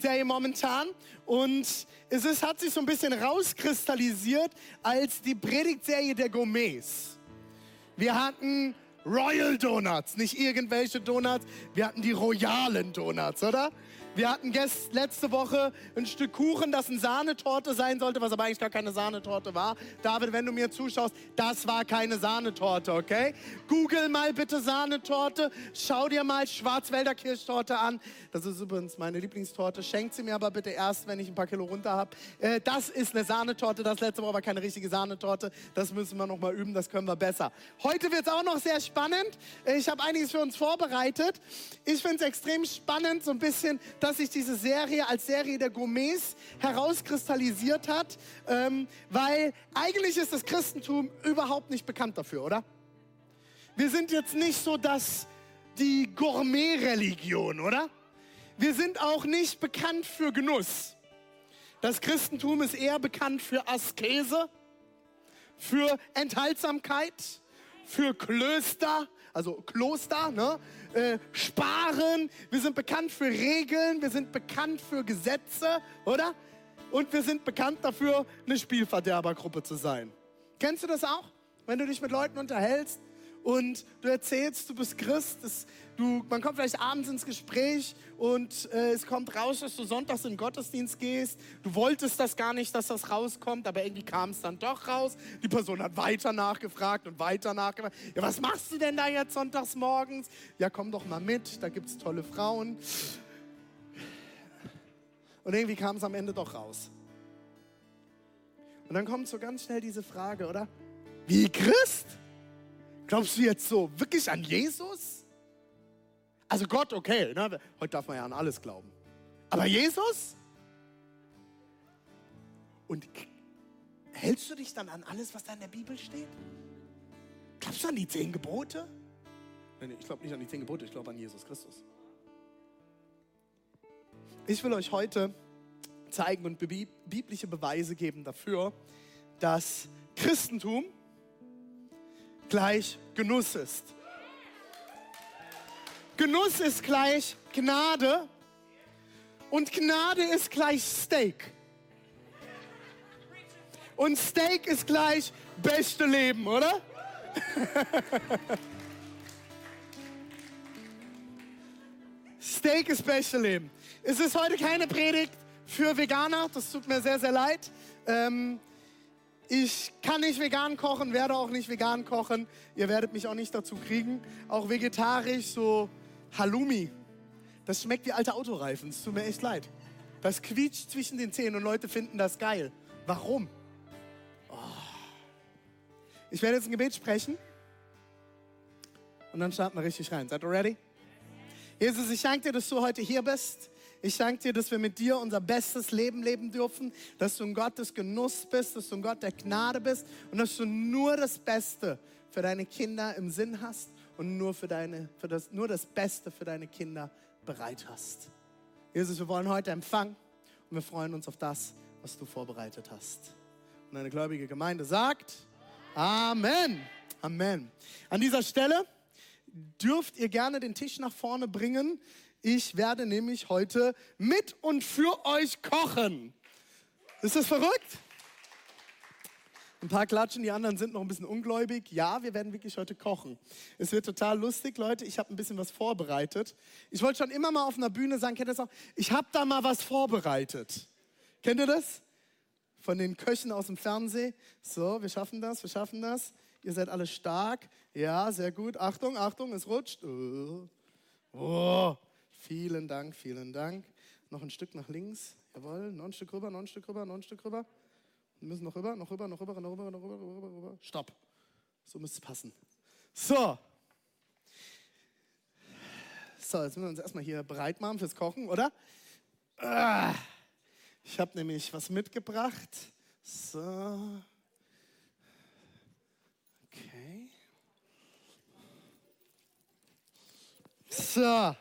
Predigtserie momentan und es ist, hat sich so ein bisschen rauskristallisiert als die Predigtserie der Gourmets. Wir hatten Royal Donuts, nicht irgendwelche Donuts, wir hatten die royalen Donuts, oder? Wir hatten gest, letzte Woche ein Stück Kuchen, das eine Sahnetorte sein sollte, was aber eigentlich gar keine Sahnetorte war. David, wenn du mir zuschaust, das war keine Sahnetorte, okay? Google mal bitte Sahnetorte, schau dir mal Schwarzwälder Kirschtorte an. Das ist übrigens meine Lieblingstorte. Schenkt sie mir aber bitte erst, wenn ich ein paar Kilo runter habe. Äh, das ist eine Sahnetorte, das letzte Woche war keine richtige Sahnetorte. Das müssen wir noch mal üben, das können wir besser. Heute wird es auch noch sehr spannend. Äh, Ich habe einiges für uns vorbereitet. Ich finde es extrem spannend, so ein bisschen dass sich diese Serie als Serie der Gourmets herauskristallisiert hat, ähm, weil eigentlich ist das Christentum überhaupt nicht bekannt dafür, oder? Wir sind jetzt nicht so dass die Gourmet-Religion, oder? Wir sind auch nicht bekannt für Genuss. Das Christentum ist eher bekannt für Askese, für Enthaltsamkeit, für Klöster, also Kloster, ne? Äh, Sparen. Wir sind bekannt für Regeln, wir sind bekannt für Gesetze, oder? Und wir sind bekannt dafür, eine Spielverderbergruppe zu sein. Kennst du das auch? Wenn du dich mit Leuten unterhältst und du erzählst, du bist Christ, es, du, man kommt vielleicht abends ins Gespräch und äh, es kommt raus, dass du sonntags in den Gottesdienst gehst. Du wolltest das gar nicht, dass das rauskommt, aber irgendwie kam es dann doch raus. Die Person hat weiter nachgefragt und weiter nachgefragt. Ja, was machst du denn da jetzt sonntags morgens? Ja, komm doch mal mit, da gibt es tolle Frauen. Und irgendwie kam es am Ende doch raus. Und dann kommt so ganz schnell diese Frage, oder? Wie Christ? Glaubst du jetzt so wirklich an Jesus? Also Gott, okay, ne? heute darf man ja an alles glauben. Aber Jesus? Und hältst du dich dann an alles, was da in der Bibel steht? Glaubst du an die zehn Gebote? Nein, ich glaube nicht an die zehn Gebote, ich glaube an Jesus Christus. Ich will euch heute zeigen und bi- biblische Beweise geben dafür, dass Christentum gleich Genuss ist. Genuss ist gleich Gnade und Gnade ist gleich Steak. Und Steak ist gleich beste Leben, oder? Steak ist beste Leben. Es ist heute keine Predigt für Veganer, das tut mir sehr, sehr leid. Ähm, ich kann nicht vegan kochen, werde auch nicht vegan kochen. Ihr werdet mich auch nicht dazu kriegen. Auch vegetarisch, so Halloumi. Das schmeckt wie alte Autoreifen. Es tut mir echt leid. Das quietscht zwischen den Zähnen und Leute finden das geil. Warum? Oh. Ich werde jetzt ein Gebet sprechen. Und dann starten wir richtig rein. Seid ihr ready? Jesus, ich danke dir, dass du heute hier bist. Ich danke dir, dass wir mit dir unser bestes Leben leben dürfen, dass du ein Gott des Genuss bist, dass du ein Gott der Gnade bist und dass du nur das Beste für deine Kinder im Sinn hast und nur, für deine, für das, nur das Beste für deine Kinder bereit hast. Jesus, wir wollen heute empfangen und wir freuen uns auf das, was du vorbereitet hast. Und eine gläubige Gemeinde sagt Amen. Amen. An dieser Stelle dürft ihr gerne den Tisch nach vorne bringen. Ich werde nämlich heute mit und für euch kochen. Ist das verrückt? Ein paar klatschen, die anderen sind noch ein bisschen ungläubig. Ja, wir werden wirklich heute kochen. Es wird total lustig, Leute. Ich habe ein bisschen was vorbereitet. Ich wollte schon immer mal auf einer Bühne sagen, kennt ihr das auch? Ich habe da mal was vorbereitet. Kennt ihr das? Von den Köchen aus dem Fernsehen. So, wir schaffen das, wir schaffen das. Ihr seid alle stark. Ja, sehr gut. Achtung, Achtung, es rutscht. Oh. Oh. Vielen Dank, vielen Dank. Noch ein Stück nach links. Jawohl, noch ein Stück rüber, noch ein Stück rüber, noch ein Stück rüber. Wir müssen noch rüber, noch rüber, noch rüber, noch rüber, noch rüber, noch rüber, rüber. Stopp. So müsste es passen. So. So, jetzt müssen wir uns erstmal hier bereit machen fürs Kochen, oder? Ah. Ich habe nämlich was mitgebracht. So. Okay. So.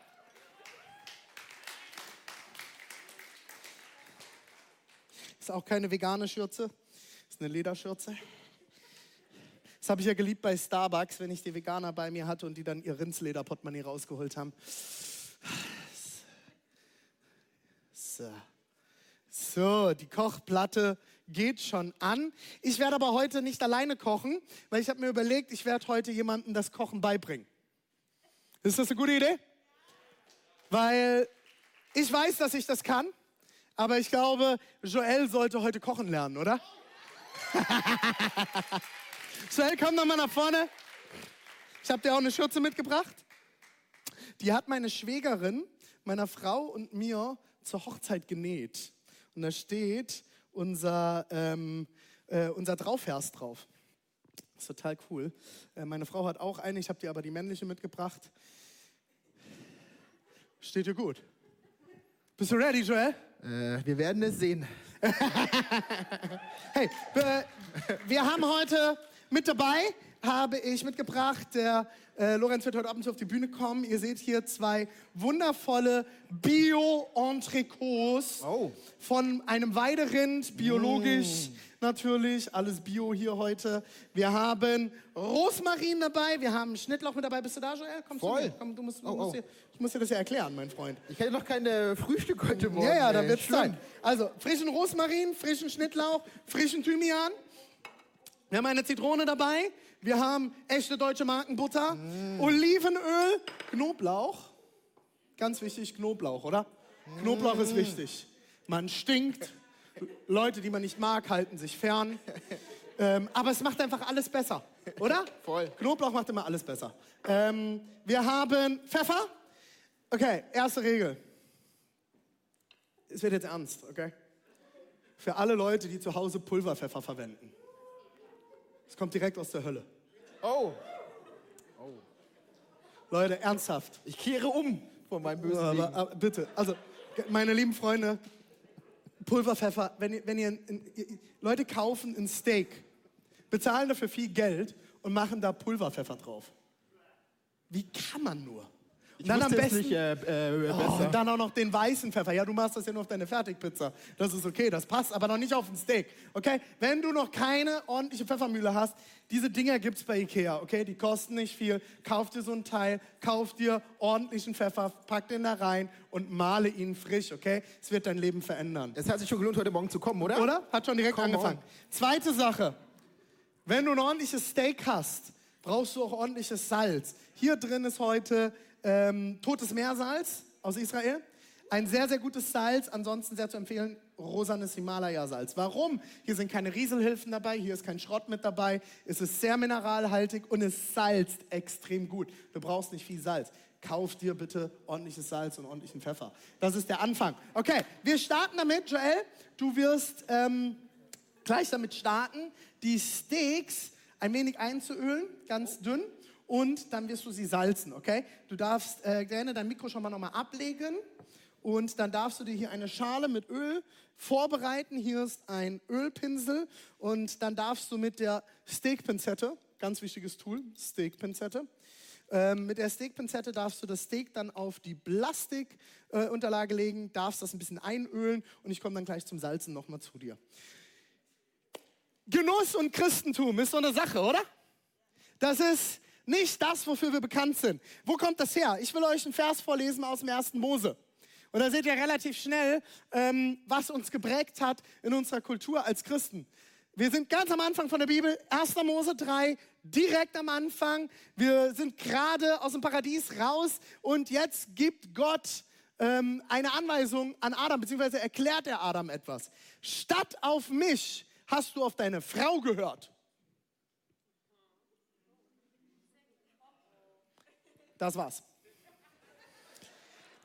Ist auch keine vegane Schürze, ist eine Lederschürze. Das habe ich ja geliebt bei Starbucks, wenn ich die Veganer bei mir hatte und die dann ihr Rindslederportemonnaie rausgeholt haben. So. so, die Kochplatte geht schon an. Ich werde aber heute nicht alleine kochen, weil ich habe mir überlegt, ich werde heute jemandem das Kochen beibringen. Ist das eine gute Idee? Weil ich weiß, dass ich das kann, aber ich glaube, Joel sollte heute kochen lernen, oder? Joel, komm doch mal nach vorne. Ich habe dir auch eine Schürze mitgebracht. Die hat meine Schwägerin, meiner Frau und mir zur Hochzeit genäht. Und da steht unser, ähm, äh, unser Draufvers drauf. Das ist total cool. Äh, meine Frau hat auch eine, ich habe dir aber die männliche mitgebracht. Steht dir gut. Bist du ready, Joel? Äh, wir werden es sehen. hey, wir, wir haben heute mit dabei, habe ich mitgebracht, der äh, Lorenz wird heute Abend auf die Bühne kommen. Ihr seht hier zwei wundervolle Bio-Entrecots Oh. von einem Weiderind, biologisch natürlich, alles Bio hier heute. Wir haben Rosmarin dabei, wir haben Schnittlauch mit dabei. Bist du da, Joel? Komm Voll. mir. Komm, du musst, du Oh, musst oh. Ich muss dir das ja erklären, mein Freund. Ich hatte noch keine Frühstück heute Morgen. Ja, ja, da ey. wird's Schlimm. sein. Also, frischen Rosmarin, frischen Schnittlauch, frischen Thymian. Wir haben eine Zitrone dabei. Wir haben echte deutsche Markenbutter, Olivenöl, Knoblauch. Ganz wichtig, Knoblauch, oder? Knoblauch ist wichtig. Man stinkt. Leute, die man nicht mag, halten sich fern. Ähm, aber es macht einfach alles besser, oder? Voll. Knoblauch macht immer alles besser. Ähm, wir haben Pfeffer. Okay, erste Regel. Es wird jetzt ernst, okay? Für alle Leute, die zu Hause Pulverpfeffer verwenden. Es kommt direkt aus der Hölle. Oh, Leute, ernsthaft. ich kehre um von meinem bösen Aber, Leben. aber bitte, also meine lieben Freunde, Pulverpfeffer, wenn ihr, wenn ihr, ein- ihr Leute kaufen ein Steak, bezahlen dafür viel Geld und machen da Pulverpfeffer drauf. Wie kann man nur? Ich dann am besten, nicht äh, äh, Oh, dann auch noch den weißen Pfeffer. Ja, du machst das ja nur auf deine Fertigpizza. Das ist okay, das passt, aber noch nicht auf ein Steak. Okay? Wenn du noch keine ordentliche Pfeffermühle hast, diese Dinger gibt's bei Ikea, okay? Die kosten nicht viel. Kauf dir so ein Teil, kauf dir ordentlichen Pfeffer, pack den da rein und male ihn frisch, okay? Es wird dein Leben verändern. Es hat sich schon gelohnt, heute Morgen zu kommen, oder? Oder? Hat schon direkt Come angefangen. Zweite Sache. Wenn du ein ordentliches Steak hast, brauchst du auch ordentliches Salz. Hier drin ist heute ähm, totes Meersalz aus Israel. Ein sehr, sehr gutes Salz. Ansonsten sehr zu empfehlen, rosanes Himalaya-Salz. Warum? Hier sind keine Rieselhilfen dabei, hier ist kein Schrott mit dabei. Es ist sehr mineralhaltig und es salzt extrem gut. Du brauchst nicht viel Salz. Kauf dir bitte ordentliches Salz und ordentlichen Pfeffer. Das ist der Anfang. Okay, wir starten damit. Joel, du wirst ähm, gleich damit starten, die Steaks ein wenig einzuölen, ganz dünn. Und dann wirst du sie salzen, okay? Du darfst äh, gerne dein Mikro schon mal nochmal ablegen. Und dann darfst du dir hier eine Schale mit Öl vorbereiten. Hier ist ein Ölpinsel. Und dann darfst du mit der Steakpinzette, ganz wichtiges Tool, Steakpinzette, ähm, mit der Steakpinzette darfst du das Steak dann auf die Plastikunterlage äh, legen, darfst das ein bisschen einölen und ich komme dann gleich zum Salzen nochmal zu dir. Genuss und Christentum ist so eine Sache, oder? Das ist nicht das, wofür wir bekannt sind. Wo kommt das her? Ich will euch einen Vers vorlesen aus dem 1. Mose. Und da seht ihr relativ schnell, ähm, was uns geprägt hat in unserer Kultur als Christen. Wir sind ganz am Anfang von der Bibel, 1. Mose 3, direkt am Anfang. Wir sind gerade aus dem Paradies raus und jetzt gibt Gott ähm, eine Anweisung an Adam, beziehungsweise erklärt er Adam etwas. Statt auf mich hast du auf deine Frau gehört. Das war's.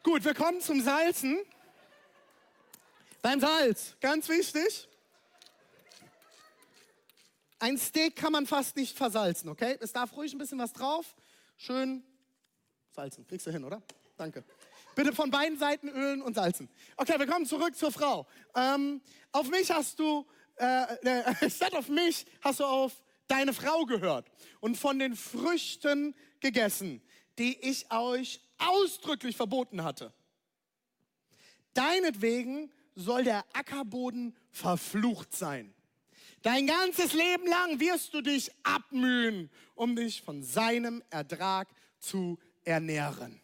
Gut, wir kommen zum Salzen. Beim Salz, ganz wichtig. Ein Steak kann man fast nicht versalzen, okay? Es darf ruhig ein bisschen was drauf. Schön salzen. Kriegst du hin, oder? Danke. Bitte von beiden Seiten ölen und salzen. Okay, wir kommen zurück zur Frau. Ähm, auf mich hast du, äh, äh, statt auf mich hast du auf deine Frau gehört und von den Früchten gegessen, die ich euch ausdrücklich verboten hatte. Deinetwegen soll der Ackerboden verflucht sein. Dein ganzes Leben lang wirst du dich abmühen, um dich von seinem Ertrag zu ernähren.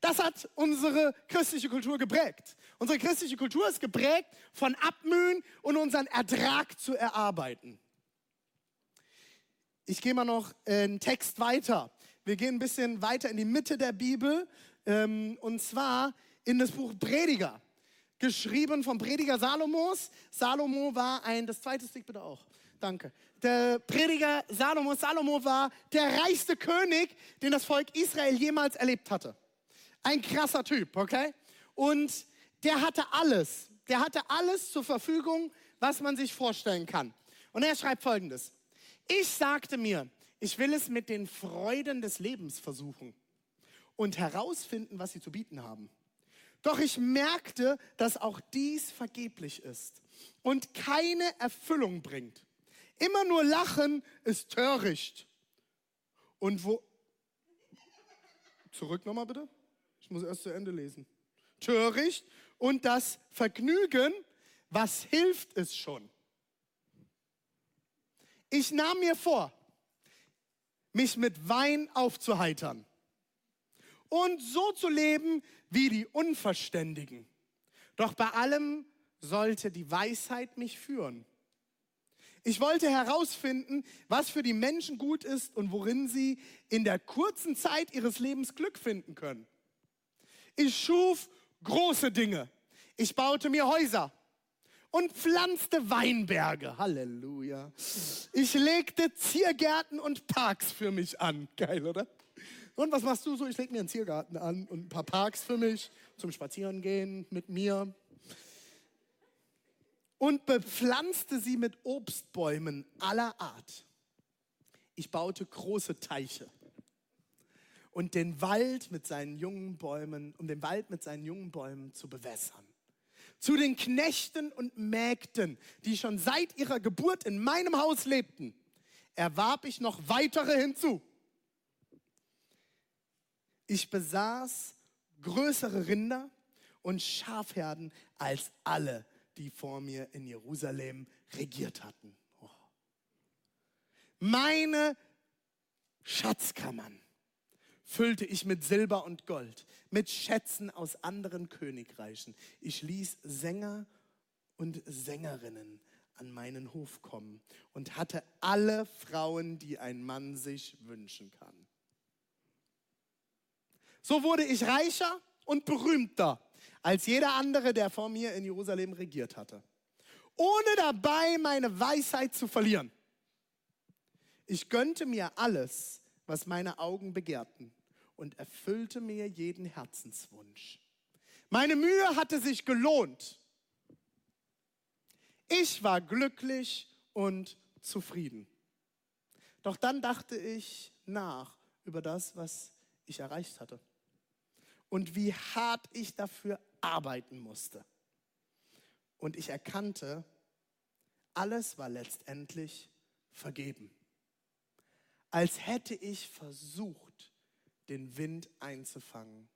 Das hat unsere christliche Kultur geprägt. Unsere christliche Kultur ist geprägt von Abmühen und unseren Ertrag zu erarbeiten. Ich gehe mal noch einen Text weiter. Wir gehen ein bisschen weiter in die Mitte der Bibel ähm, und zwar in das Buch Prediger, geschrieben vom Prediger Salomos. Salomo war ein, das zweite Stick bitte auch. Danke. Der Prediger Salomo, Salomo war der reichste König, den das Volk Israel jemals erlebt hatte. Ein krasser Typ, okay? Und der hatte alles. Der hatte alles zur Verfügung, was man sich vorstellen kann. Und er schreibt folgendes. Ich sagte mir, ich will es mit den Freuden des Lebens versuchen und herausfinden, was sie zu bieten haben. Doch ich merkte, dass auch dies vergeblich ist und keine Erfüllung bringt. Immer nur lachen ist töricht. Und wo. Zurück nochmal bitte. Ich muss erst zu Ende lesen. Töricht und das Vergnügen, was hilft es schon? Ich nahm mir vor, mich mit Wein aufzuheitern und so zu leben wie die Unverständigen. Doch bei allem sollte die Weisheit mich führen. Ich wollte herausfinden, was für die Menschen gut ist und worin sie in der kurzen Zeit ihres Lebens Glück finden können. Ich schuf große Dinge. Ich baute mir Häuser und pflanzte Weinberge. Halleluja. Ich legte Ziergärten und Parks für mich an. Geil, oder? Und was machst du so? Ich lege mir einen Ziergarten an und ein paar Parks für mich zum Spazierengehen mit mir. Und bepflanzte sie mit Obstbäumen aller Art. Ich baute große Teiche und den Wald mit seinen jungen Bäumen, um den Wald mit seinen jungen Bäumen zu bewässern. Zu den Knechten und Mägden, die schon seit ihrer Geburt in meinem Haus lebten, erwarb ich noch weitere hinzu. Ich besaß größere Rinder und Schafherden als alle, die vor mir in Jerusalem regiert hatten. Oh. Meine Schatzkammern füllte ich mit Silber und Gold, mit Schätzen aus anderen Königreichen. Ich ließ Sänger und Sängerinnen an meinen Hof kommen und hatte alle Frauen, die ein Mann sich wünschen kann. So wurde ich reicher und berühmter als jeder andere, der vor mir in Jerusalem regiert hatte, ohne dabei meine Weisheit zu verlieren. Ich gönnte mir alles, was meine Augen begehrten und erfüllte mir jeden Herzenswunsch. Meine Mühe hatte sich gelohnt. Ich war glücklich und zufrieden. Doch dann dachte ich nach über das, was ich erreicht hatte und wie hart ich dafür arbeiten musste. Und ich erkannte, alles war letztendlich vergeben. Als hätte ich versucht, den Wind einzufangen.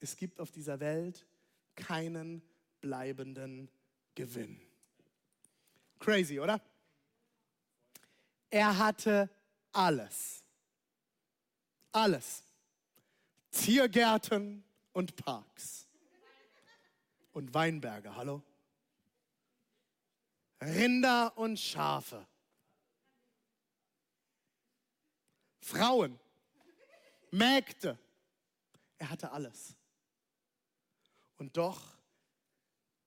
Es gibt auf dieser Welt keinen bleibenden Gewinn. Crazy, oder? Er hatte alles. Alles. Ziergärten und Parks. Und Weinberge, hallo? Rinder und Schafe. Frauen, Mägde. Er hatte alles. Und doch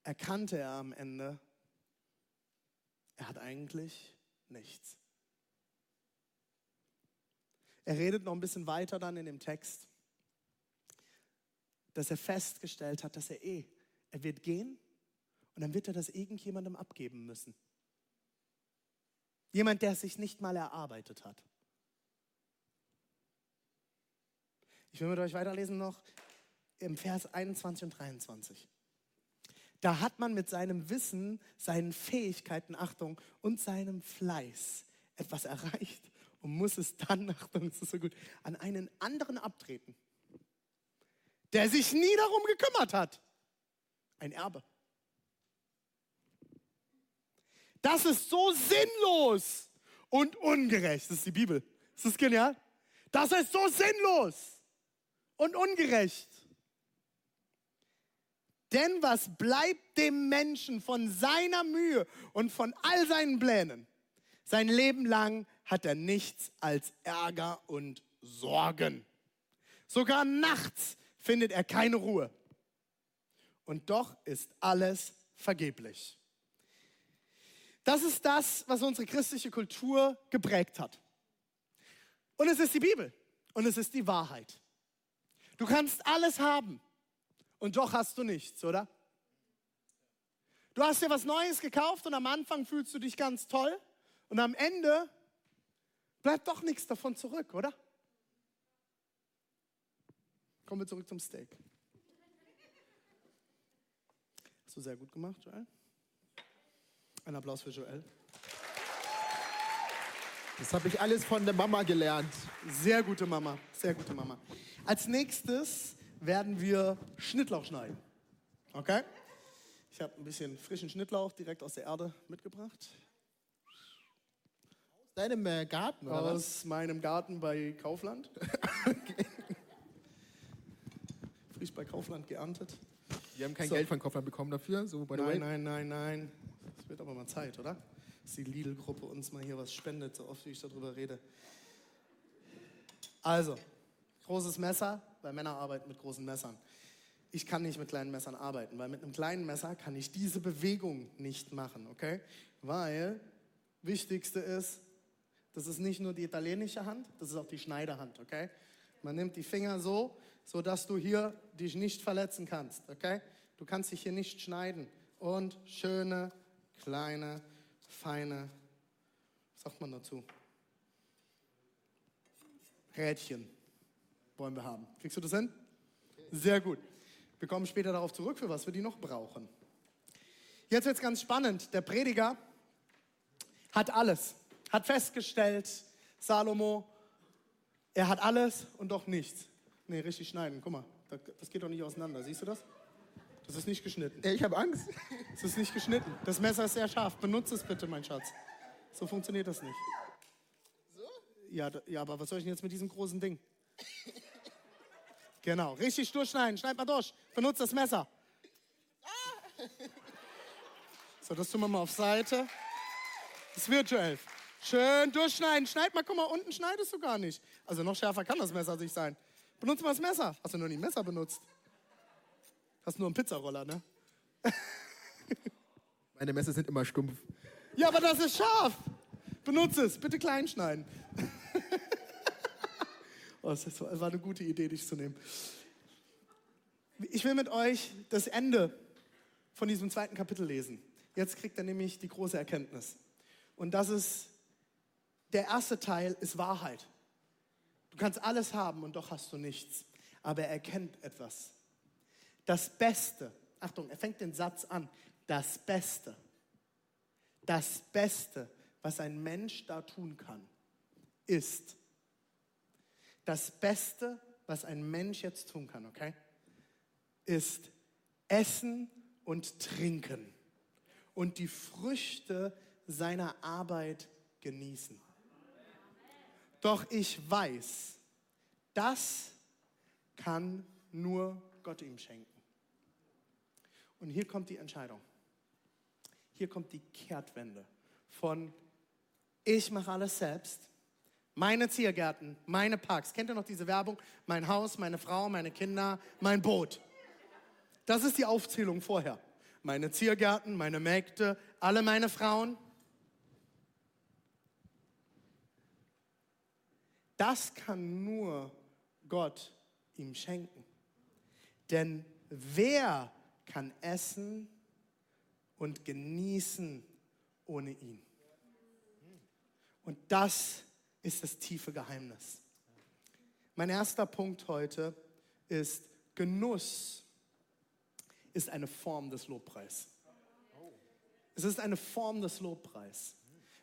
erkannte er am Ende, er hat eigentlich nichts. Er redet noch ein bisschen weiter dann in dem Text dass er festgestellt hat, dass er eh, er wird gehen und dann wird er das irgendjemandem abgeben müssen. Jemand, der es sich nicht mal erarbeitet hat. Ich will mit euch weiterlesen noch. im Vers 21 und 23. Da hat man mit seinem Wissen, seinen Fähigkeiten, Achtung, und seinem Fleiß etwas erreicht und muss es dann, Achtung, das ist so gut, an einen anderen abtreten, der sich nie darum gekümmert hat. Ein Erbe. Das ist so sinnlos und ungerecht. Das ist die Bibel. Das ist genial. Das ist so sinnlos und ungerecht. Denn was bleibt dem Menschen von seiner Mühe und von all seinen Plänen? Sein Leben lang hat er nichts als Ärger und Sorgen. Sogar nachts findet er keine Ruhe. Und doch ist alles vergeblich. Das ist das, was unsere christliche Kultur geprägt hat. Und es ist die Bibel und es ist die Wahrheit. Du kannst alles haben und doch hast du nichts, oder? Du hast dir was Neues gekauft und am Anfang fühlst du dich ganz toll und am Ende bleibt doch nichts davon zurück, oder? Kommen wir zurück zum Steak. Hast du sehr gut gemacht, Joel? Ein Applaus für Joel. Das habe ich alles von der Mama gelernt. Sehr gute Mama, sehr gute Mama. Als nächstes werden wir Schnittlauch schneiden. Okay? Ich habe ein bisschen frischen Schnittlauch direkt aus der Erde mitgebracht. Aus deinem äh, Garten, oder aus was? meinem Garten bei Kaufland. okay. Frisch bei Kaufland geerntet. Wir haben kein So. Geld von Kaufland bekommen dafür, so by the way. Nein, nein, nein, nein. Es wird aber mal Zeit, oder? Dass die Lidl-Gruppe uns mal hier was spendet, so oft wie ich darüber rede. Also, großes Messer, weil Männer arbeiten mit großen Messern. Ich kann nicht mit kleinen Messern arbeiten, weil mit einem kleinen Messer kann ich diese Bewegung nicht machen, okay? Weil wichtigste ist, das ist nicht nur die italienische Hand, das ist auch die Schneiderhand, okay? Man nimmt die Finger so, so dass du hier dich nicht verletzen kannst, okay? Du kannst dich hier nicht schneiden. Und schöne, kleine, feine, was sagt man dazu? Rädchen wollen wir haben. Kriegst du das hin? Sehr gut. Wir kommen später darauf zurück, für was wir die noch brauchen. Jetzt wird es ganz spannend. Der Prediger hat alles, hat festgestellt, Salomo, er hat alles und doch nichts. Nee, richtig schneiden. Guck mal, da- das geht doch nicht auseinander. Siehst du das? Das ist nicht geschnitten. Äh, Ich habe Angst. Es ist nicht geschnitten. Das Messer ist sehr scharf. Benutze es bitte, mein Schatz. So funktioniert das nicht. So? Ja, ja, aber was soll ich denn jetzt mit diesem großen Ding? Genau, richtig durchschneiden. Schneid mal durch. Benutze das Messer. So, das tun wir mal auf Seite. Das wird Joel. Schön durchschneiden. Schneid mal, guck mal, unten schneidest du gar nicht. Also noch schärfer kann das Messer nicht sein. Benutze mal das Messer. Hast du noch nie ein Messer benutzt? Hast nur einen Pizzaroller, ne? Meine Messer sind immer stumpf. Ja, aber das ist scharf. Benutze es. Bitte klein schneiden. oh, das war eine gute Idee, dich zu nehmen. Ich will mit euch das Ende von diesem zweiten Kapitel lesen. Jetzt kriegt er nämlich die große Erkenntnis. Und das ist, der erste Teil ist Wahrheit. Du kannst alles haben und doch hast du nichts. Aber er erkennt etwas. Das Beste, Achtung, er fängt den Satz an. Das Beste das Beste, was ein Mensch da tun kann, ist das Beste, was ein Mensch jetzt tun kann, okay, ist Essen und Trinken und die Früchte seiner Arbeit genießen. Doch ich weiß, das kann nur Gott ihm schenken. Und hier kommt die Entscheidung. Hier kommt die Kehrtwende von ich mache alles selbst. Meine Ziergärten, meine Parks. Kennt ihr noch diese Werbung? Mein Haus, meine Frau, meine Kinder, mein Boot. Das ist die Aufzählung vorher. Meine Ziergärten, meine Mägde, alle meine Frauen. Das kann nur Gott ihm schenken. Denn wer kann essen und genießen ohne ihn? Und das ist das tiefe Geheimnis. Mein erster Punkt heute ist, Genuss ist eine Form des Lobpreis. Es ist eine Form des Lobpreis.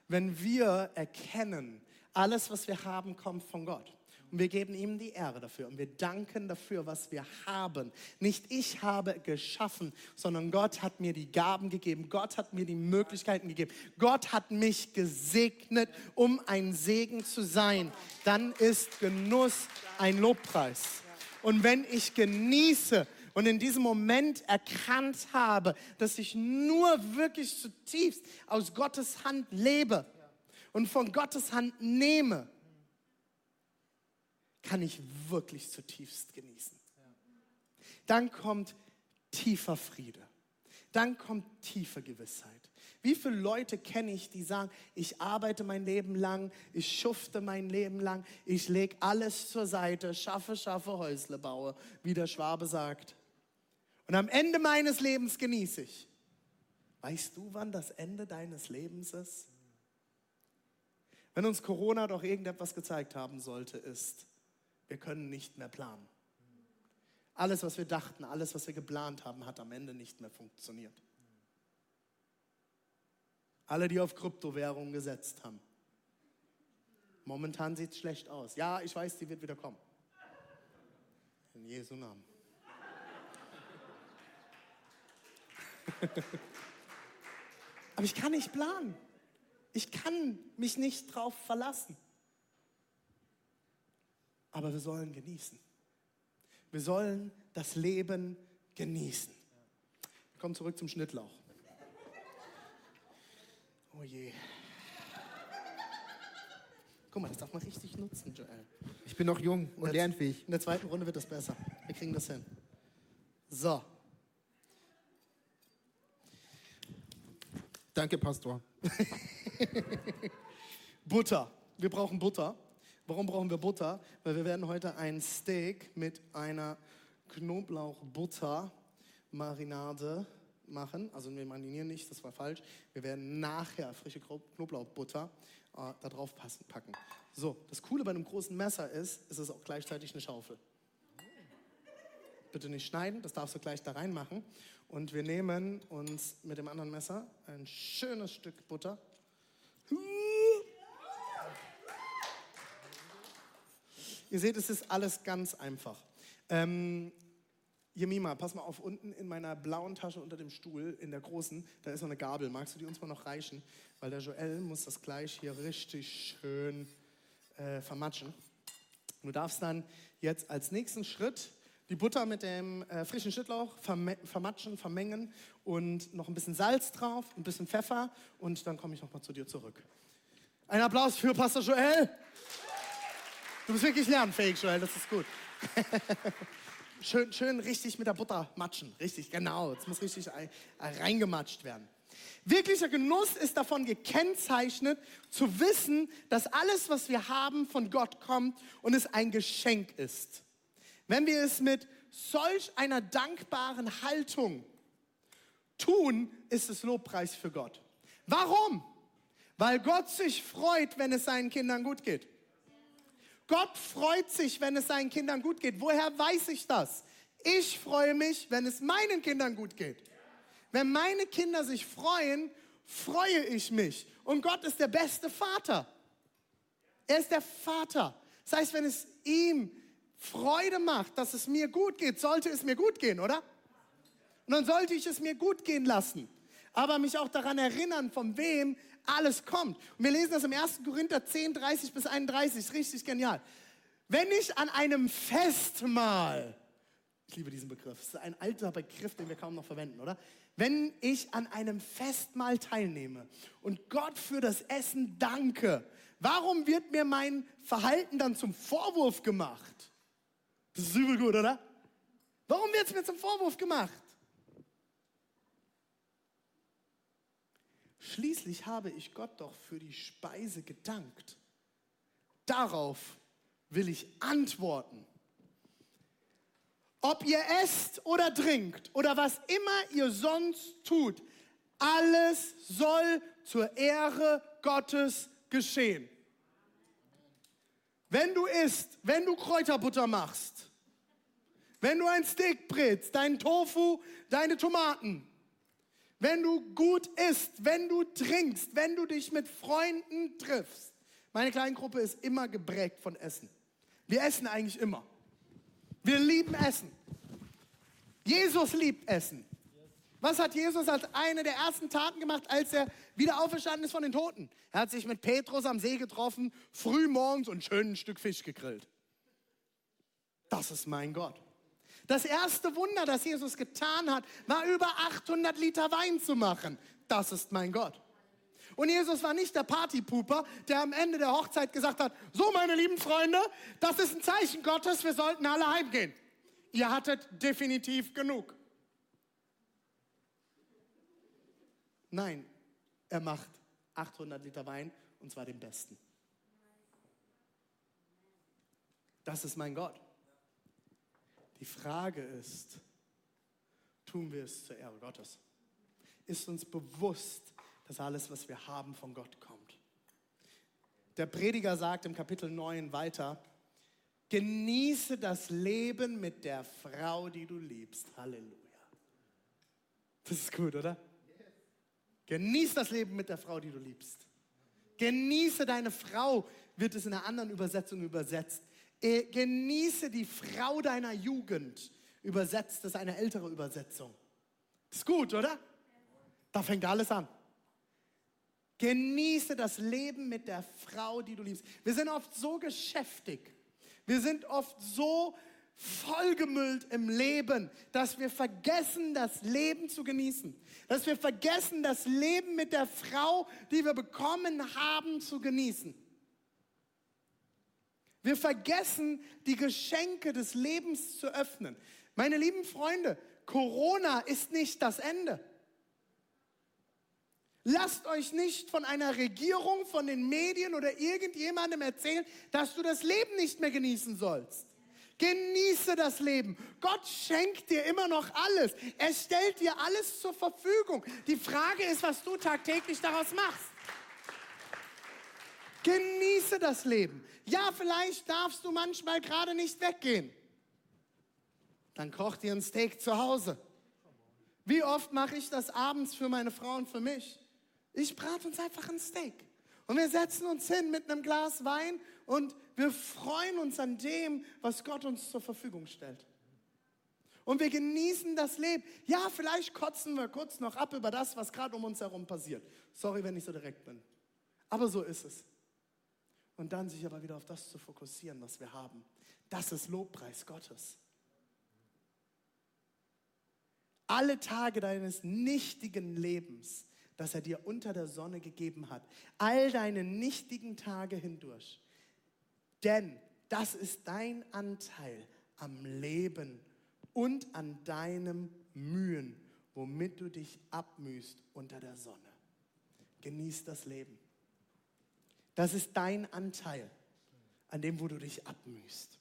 Wenn wir erkennen, alles, was wir haben, kommt von Gott. Und wir geben ihm die Ehre dafür. Und wir danken dafür, was wir haben. Nicht ich habe geschaffen, sondern Gott hat mir die Gaben gegeben. Gott hat mir die Möglichkeiten gegeben. Gott hat mich gesegnet, um ein Segen zu sein. Dann ist Genuss ein Lobpreis. Und wenn ich genieße, und in diesem Moment erkannt habe, dass ich nur wirklich zutiefst aus Gottes Hand lebe und von Gottes Hand nehme, kann ich wirklich zutiefst genießen. Dann kommt tiefer Friede. Dann kommt tiefe Gewissheit. Wie viele Leute kenne ich, die sagen, ich arbeite mein Leben lang, ich schufte mein Leben lang, ich lege alles zur Seite, schaffe, schaffe, Häusle baue, wie der Schwabe sagt. Und am Ende meines Lebens genieße ich. Weißt du, wann das Ende deines Lebens ist? Wenn uns Corona doch irgendetwas gezeigt haben sollte, ist, wir können nicht mehr planen. Alles, was wir dachten, alles, was wir geplant haben, hat am Ende nicht mehr funktioniert. Alle, die auf Kryptowährungen gesetzt haben. Momentan sieht es schlecht aus. Ja, ich weiß, die wird wieder kommen. In Jesu Namen. Aber ich kann nicht planen. Ich kann mich nicht drauf verlassen. Aber wir sollen genießen. Wir sollen das Leben genießen. Wir kommen zurück zum Schnittlauch. Oh je. Guck mal, das darf man richtig nutzen, Joel. Ich bin noch jung und lernfähig. In der zweiten Runde wird das besser. Wir kriegen das hin. So. Danke, Pastor. Butter. Wir brauchen Butter. Warum brauchen wir Butter? Weil wir werden heute ein Steak mit einer Knoblauchbutter-Marinade machen. Also wir marinieren nicht, das war falsch. Wir werden nachher frische Knoblauchbutter äh, da drauf passen, packen. So, das Coole bei einem großen Messer ist, ist es auch gleichzeitig eine Schaufel. Bitte nicht schneiden, das darfst du gleich da reinmachen. Und wir nehmen uns mit dem anderen Messer ein schönes Stück Butter. Ihr seht, es ist alles ganz einfach. Ähm, Jemima, pass mal auf, unten in meiner blauen Tasche unter dem Stuhl, in der großen, da ist noch eine Gabel. Magst du die uns mal noch reichen? Weil der Joel muss das gleich hier richtig schön äh, vermatschen. Du darfst dann jetzt als nächsten Schritt die Butter mit dem äh, frischen Schnittlauch vermatschen, vermengen und noch ein bisschen Salz drauf, ein bisschen Pfeffer und dann komme ich nochmal zu dir zurück. Ein Applaus für Pastor Joel. Du bist wirklich lernfähig, Joel, das ist gut. schön, schön richtig mit der Butter matschen. Richtig, genau. Es muss richtig reingematscht werden. Wirklicher Genuss ist davon gekennzeichnet, zu wissen, dass alles, was wir haben, von Gott kommt und es ein Geschenk ist. Wenn wir es mit solch einer dankbaren Haltung tun, ist es Lobpreis für Gott. Warum? Weil Gott sich freut, wenn es seinen Kindern gut geht. Gott freut sich, wenn es seinen Kindern gut geht. Woher weiß ich das? Ich freue mich, wenn es meinen Kindern gut geht. Wenn meine Kinder sich freuen, freue ich mich. Und Gott ist der beste Vater. Er ist der Vater. Das heißt, wenn es ihm Freude macht, dass es mir gut geht, sollte es mir gut gehen, oder? Und dann sollte ich es mir gut gehen lassen. Aber mich auch daran erinnern, von wem alles kommt. Und wir lesen das im 1. Korinther 10, 30 bis 31. Richtig genial. Wenn ich an einem Festmahl, ich liebe diesen Begriff, das ist ein alter Begriff, den wir kaum noch verwenden, oder? Wenn ich an einem Festmahl teilnehme und Gott für das Essen danke, warum wird mir mein Verhalten dann zum Vorwurf gemacht? Das ist übel gut, oder? Warum wird es mir zum Vorwurf gemacht? Schließlich habe ich Gott doch für die Speise gedankt. Darauf will ich antworten. Ob ihr esst oder trinkt oder was immer ihr sonst tut, alles soll zur Ehre Gottes geschehen. Wenn du isst, wenn du Kräuterbutter machst, Wenn du ein Steak brätst, dein Tofu, deine Tomaten, wenn du gut isst, wenn du trinkst, wenn du dich mit Freunden triffst. Meine Kleingruppe ist immer geprägt von Essen. Wir essen eigentlich immer. Wir lieben Essen. Jesus liebt Essen. Was hat Jesus als eine der ersten Taten gemacht, als er wieder auferstanden ist von den Toten? Er hat sich mit Petrus am See getroffen, früh morgens und schön ein Stück Fisch gegrillt. Das ist mein Gott. Das erste Wunder, das Jesus getan hat, war über 800 Liter Wein zu machen. Das ist mein Gott. Und Jesus war nicht der Partypuper, der am Ende der Hochzeit gesagt hat, so meine lieben Freunde, das ist ein Zeichen Gottes, wir sollten alle heimgehen. Ihr hattet definitiv genug. Nein, er macht 800 Liter Wein und zwar den besten. Das ist mein Gott. Die Frage ist, tun wir es zur Ehre Gottes? Ist uns bewusst, dass alles, was wir haben, von Gott kommt? Der Prediger sagt im Kapitel 9 weiter, genieße das Leben mit der Frau, die du liebst. Halleluja. Das ist gut, oder? Genieße das Leben mit der Frau, die du liebst. Genieße deine Frau, wird es in einer anderen Übersetzung übersetzt. Äh, genieße die Frau deiner Jugend. Übersetzt ist eine ältere Übersetzung. Ist gut, oder? Da fängt alles an. Genieße das Leben mit der Frau, die du liebst. Wir sind oft so geschäftig. Wir sind oft so vollgemüllt im Leben, dass wir vergessen, das Leben zu genießen. Dass wir vergessen, das Leben mit der Frau, die wir bekommen haben, zu genießen. Wir vergessen, die Geschenke des Lebens zu öffnen. Meine lieben Freunde, Corona ist nicht das Ende. Lasst euch nicht von einer Regierung, von den Medien oder irgendjemandem erzählen, dass du das Leben nicht mehr genießen sollst. Genieße das Leben. Gott schenkt dir immer noch alles. Er stellt dir alles zur Verfügung. Die Frage ist, was du tagtäglich daraus machst. Genieße das Leben. Ja, vielleicht darfst du manchmal gerade nicht weggehen. Dann koch dir ein Steak zu Hause. Wie oft mache ich das abends für meine Frau und für mich? Ich brate uns einfach ein Steak. Und wir setzen uns hin mit einem Glas Wein und wir freuen uns an dem, was Gott uns zur Verfügung stellt. Und wir genießen das Leben. Ja, vielleicht kotzen wir kurz noch ab über das, was gerade um uns herum passiert. Sorry, wenn ich so direkt bin. Aber so ist es und dann sich aber wieder auf das zu fokussieren, was wir haben. Das ist Lobpreis Gottes. Alle Tage deines nichtigen Lebens, das er dir unter der Sonne gegeben hat, all deine nichtigen Tage hindurch. Denn das ist dein Anteil am Leben und an deinem Mühen, womit du dich abmühst unter der Sonne. Genieß das Leben. Das ist dein Anteil an dem, wo du dich abmühst.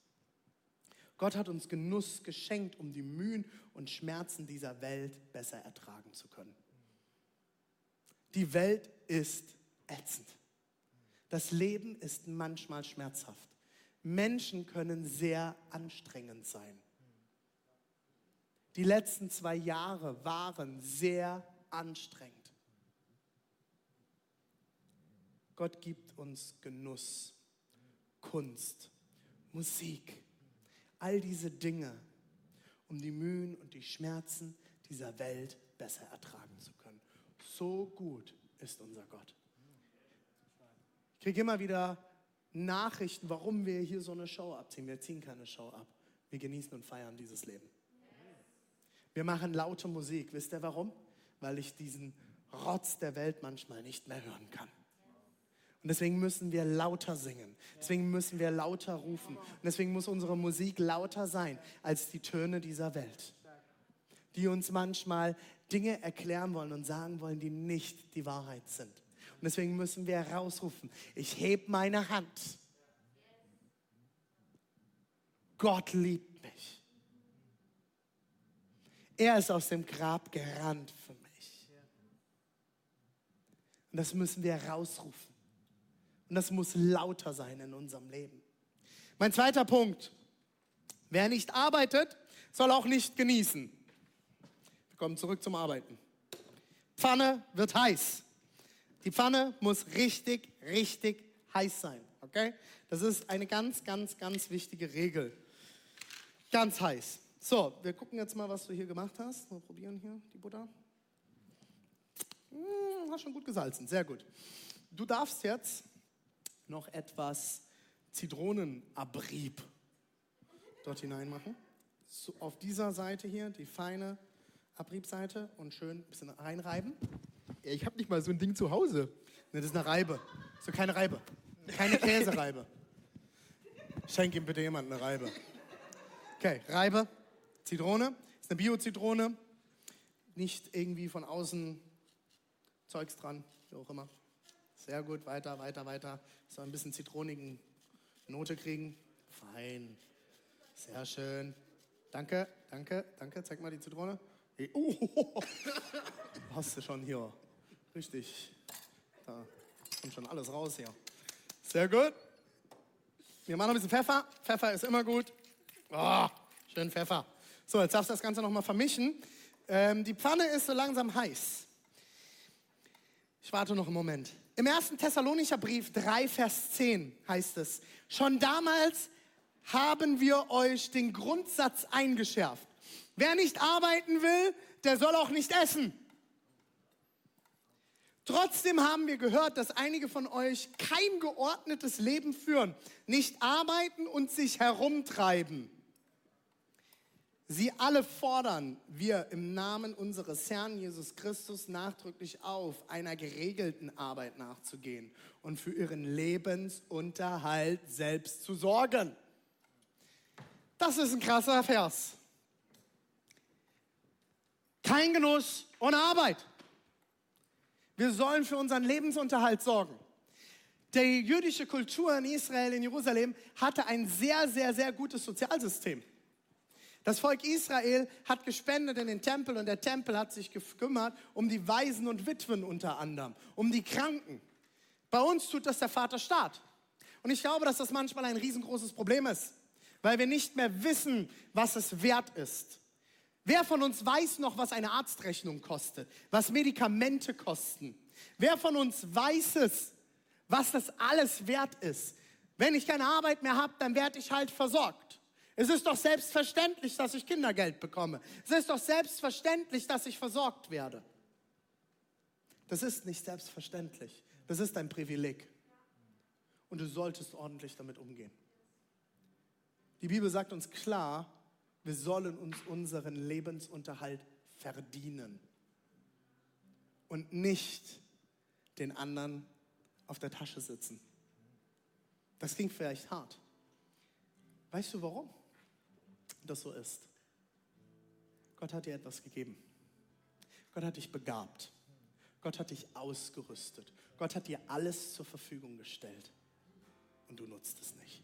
Gott hat uns Genuss geschenkt, um die Mühen und Schmerzen dieser Welt besser ertragen zu können. Die Welt ist ätzend. Das Leben ist manchmal schmerzhaft. Menschen können sehr anstrengend sein. Die letzten zwei Jahre waren sehr anstrengend. Gott gibt uns Genuss, Kunst, Musik, all diese Dinge, um die Mühen und die Schmerzen dieser Welt besser ertragen zu können. So gut ist unser Gott. Ich kriege immer wieder Nachrichten, warum wir hier so eine Show abziehen. Wir ziehen keine Show ab. Wir genießen und feiern dieses Leben. Wir machen laute Musik. Wisst ihr warum? Weil ich diesen Rotz der Welt manchmal nicht mehr hören kann. Und deswegen müssen wir lauter singen. Deswegen müssen wir lauter rufen. Und deswegen muss unsere Musik lauter sein als die Töne dieser Welt, die uns manchmal Dinge erklären wollen und sagen wollen, die nicht die Wahrheit sind. Und deswegen müssen wir herausrufen, ich heb meine Hand. Gott liebt mich. Er ist aus dem Grab gerannt für mich. Und das müssen wir herausrufen. Und das muss lauter sein in unserem Leben. Mein zweiter Punkt. Wer nicht arbeitet, soll auch nicht genießen. Wir kommen zurück zum Arbeiten. Pfanne wird heiß. Die Pfanne muss richtig, richtig heiß sein. Okay? Das ist eine ganz, ganz, ganz wichtige Regel. Ganz heiß. So, wir gucken jetzt mal, was du hier gemacht hast. Mal probieren hier die Butter. Hm, hast schon gut gesalzen, sehr gut. Du darfst jetzt noch etwas Zitronenabrieb dort hineinmachen. So, auf dieser Seite hier, die feine Abriebseite und schön ein bisschen reinreiben. Ja, ich habe nicht mal so ein Ding zu Hause. Ne, das ist eine Reibe. So keine Reibe. Keine Käsereibe. Schenk ihm bitte jemand eine Reibe. Okay, Reibe, Zitrone. Ist eine Bio-Zitrone. Nicht irgendwie von außen Zeugs dran, wie auch immer. Sehr gut, weiter, weiter, weiter. So ein bisschen zitronigen Note kriegen. Fein. Sehr schön. Danke, danke, danke. Zeig mal die Zitrone. Uh, hast du schon hier. Richtig. Da kommt schon alles raus hier. Sehr gut. Wir machen noch ein bisschen Pfeffer. Pfeffer ist immer gut. Oh, schön Pfeffer. So, jetzt darfst du das Ganze nochmal vermischen. Ähm, die Pfanne ist so langsam heiß. Ich warte noch einen Moment. Im ersten Thessalonicher Brief 3, Vers 10 heißt es, schon damals haben wir euch den Grundsatz eingeschärft. Wer nicht arbeiten will, der soll auch nicht essen. Trotzdem haben wir gehört, dass einige von euch kein geordnetes Leben führen, nicht arbeiten und sich herumtreiben. Sie alle fordern wir im Namen unseres Herrn Jesus Christus nachdrücklich auf, einer geregelten Arbeit nachzugehen und für ihren Lebensunterhalt selbst zu sorgen. Das ist ein krasser Vers. Kein Genuss ohne Arbeit. Wir sollen für unseren Lebensunterhalt sorgen. Die jüdische Kultur in Israel, in Jerusalem, hatte ein sehr, sehr, sehr gutes Sozialsystem. Das Volk Israel hat gespendet in den Tempel und der Tempel hat sich gekümmert um die Waisen und Witwen unter anderem, um die Kranken. Bei uns tut das der Vaterstaat. Und ich glaube, dass das manchmal ein riesengroßes Problem ist, weil wir nicht mehr wissen, was es wert ist. Wer von uns weiß noch, was eine Arztrechnung kostet, was Medikamente kosten? Wer von uns weiß es, was das alles wert ist? Wenn ich keine Arbeit mehr habe, dann werde ich halt versorgt. Es ist doch selbstverständlich, dass ich Kindergeld bekomme. Es ist doch selbstverständlich, dass ich versorgt werde. Das ist nicht selbstverständlich. Das ist ein Privileg. Und du solltest ordentlich damit umgehen. Die Bibel sagt uns klar, wir sollen uns unseren Lebensunterhalt verdienen und nicht den anderen auf der Tasche sitzen. Das klingt vielleicht hart. Weißt du warum? Das so ist. Gott hat dir etwas gegeben. Gott hat dich begabt. Gott hat dich ausgerüstet. Gott hat dir alles zur Verfügung gestellt. Und du nutzt es nicht.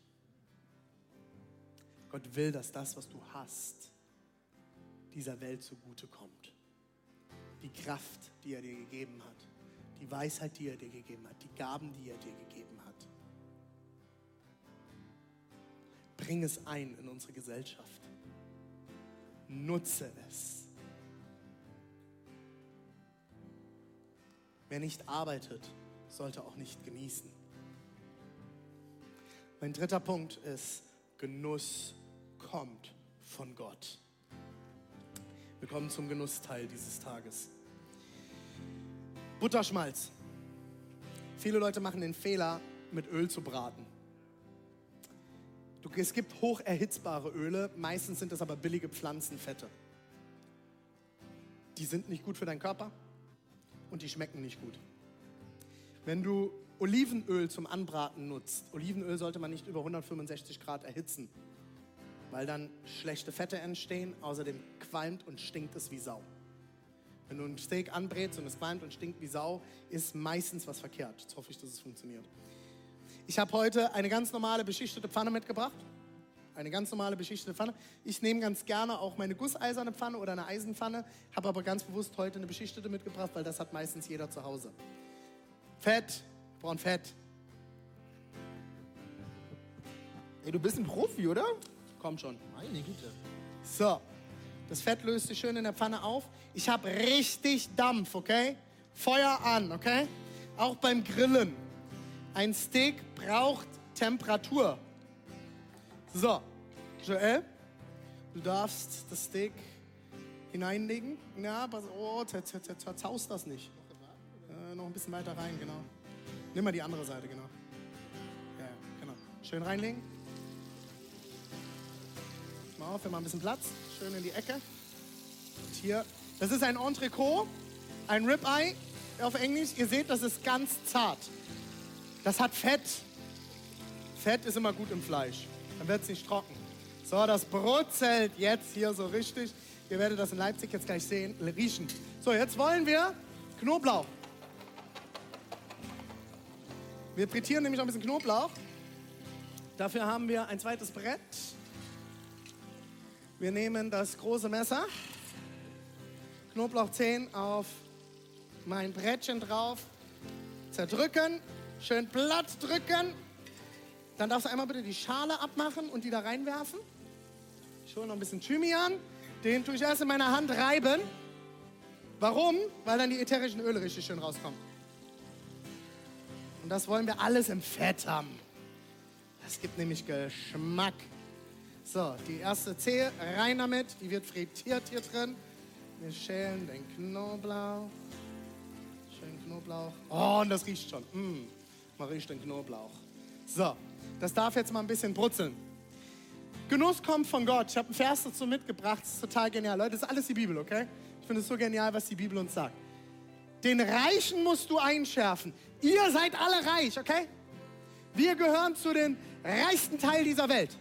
Gott will, dass das, was du hast, dieser Welt zugutekommt. Die Kraft, die er dir gegeben hat. Die Weisheit, die er dir gegeben hat. Die Gaben, die er dir gegeben hat. Bring es ein in unsere Gesellschaft nutze es. Wer nicht arbeitet, sollte auch nicht genießen. Mein dritter Punkt ist, Genuss kommt von Gott. Wir kommen zum Genussteil dieses Tages. Butterschmalz. Viele Leute machen den Fehler, mit Öl zu braten. Es gibt hoch erhitzbare Öle, meistens sind das aber billige Pflanzenfette. Die sind nicht gut für deinen Körper und die schmecken nicht gut. Wenn du Olivenöl zum Anbraten nutzt, Olivenöl sollte man nicht über 165 Grad erhitzen, weil dann schlechte Fette entstehen, außerdem qualmt und stinkt es wie Sau. Wenn du ein Steak anbrätst und es qualmt und stinkt wie Sau, ist meistens was verkehrt. Jetzt hoffe ich, dass es funktioniert. Ich habe heute eine ganz normale beschichtete Pfanne mitgebracht. Eine ganz normale beschichtete Pfanne. Ich nehme ganz gerne auch meine gusseiserne Pfanne oder eine Eisenpfanne, habe aber ganz bewusst heute eine beschichtete mitgebracht, weil das hat meistens jeder zu Hause. Fett, brauchen Fett. Ey, du bist ein Profi, oder? Komm schon. Meine Güte. So, Das Fett löst sich schön in der Pfanne auf. Ich habe richtig Dampf, okay? Feuer an, okay? Auch beim Grillen. Ein Steak braucht Temperatur. So, Joel, du darfst das Steak hineinlegen. Ja, pass, oh, zerzaust das nicht. Äh, noch ein bisschen weiter rein, genau. Nimm mal die andere Seite, genau. Ja, ja, genau. Schön reinlegen. Mal auf, wir machen ein bisschen Platz. Schön in die Ecke. Und hier, das ist ein Entrecot, ein Ribeye auf Englisch. Ihr seht, das ist ganz zart. Das hat Fett. Fett ist immer gut im Fleisch. Dann wird es nicht trocken. So, das brutzelt jetzt hier so richtig. Ihr werdet das in Leipzig jetzt gleich sehen, riechen. So, jetzt wollen wir Knoblauch. Wir frittieren nämlich noch ein bisschen Knoblauch. Dafür haben wir ein zweites Brett. Wir nehmen das große Messer, Knoblauchzehen auf mein Brettchen drauf, zerdrücken, schön platt drücken. Dann darfst du einmal bitte die Schale abmachen und die da reinwerfen. Ich hole noch ein bisschen Thymian. Den tue ich erst in meiner Hand reiben. Warum? Weil dann die ätherischen Öle richtig schön rauskommen. Und das wollen wir alles im Fett haben. Das gibt nämlich Geschmack. So, die erste Zehe rein damit. Die wird frittiert hier drin. Wir schälen den Knoblauch. Schön Knoblauch. Oh, und das riecht schon. Mm, man riecht den Knoblauch. So, das darf jetzt mal ein bisschen brutzeln. Genuss kommt von Gott. Ich habe einen Vers dazu mitgebracht. Das ist total genial. Leute, das ist alles die Bibel, okay? Ich finde es so genial, was die Bibel uns sagt. Den Reichen musst du einschärfen. Ihr seid alle reich, okay? Wir gehören zu den reichsten Teil dieser Welt.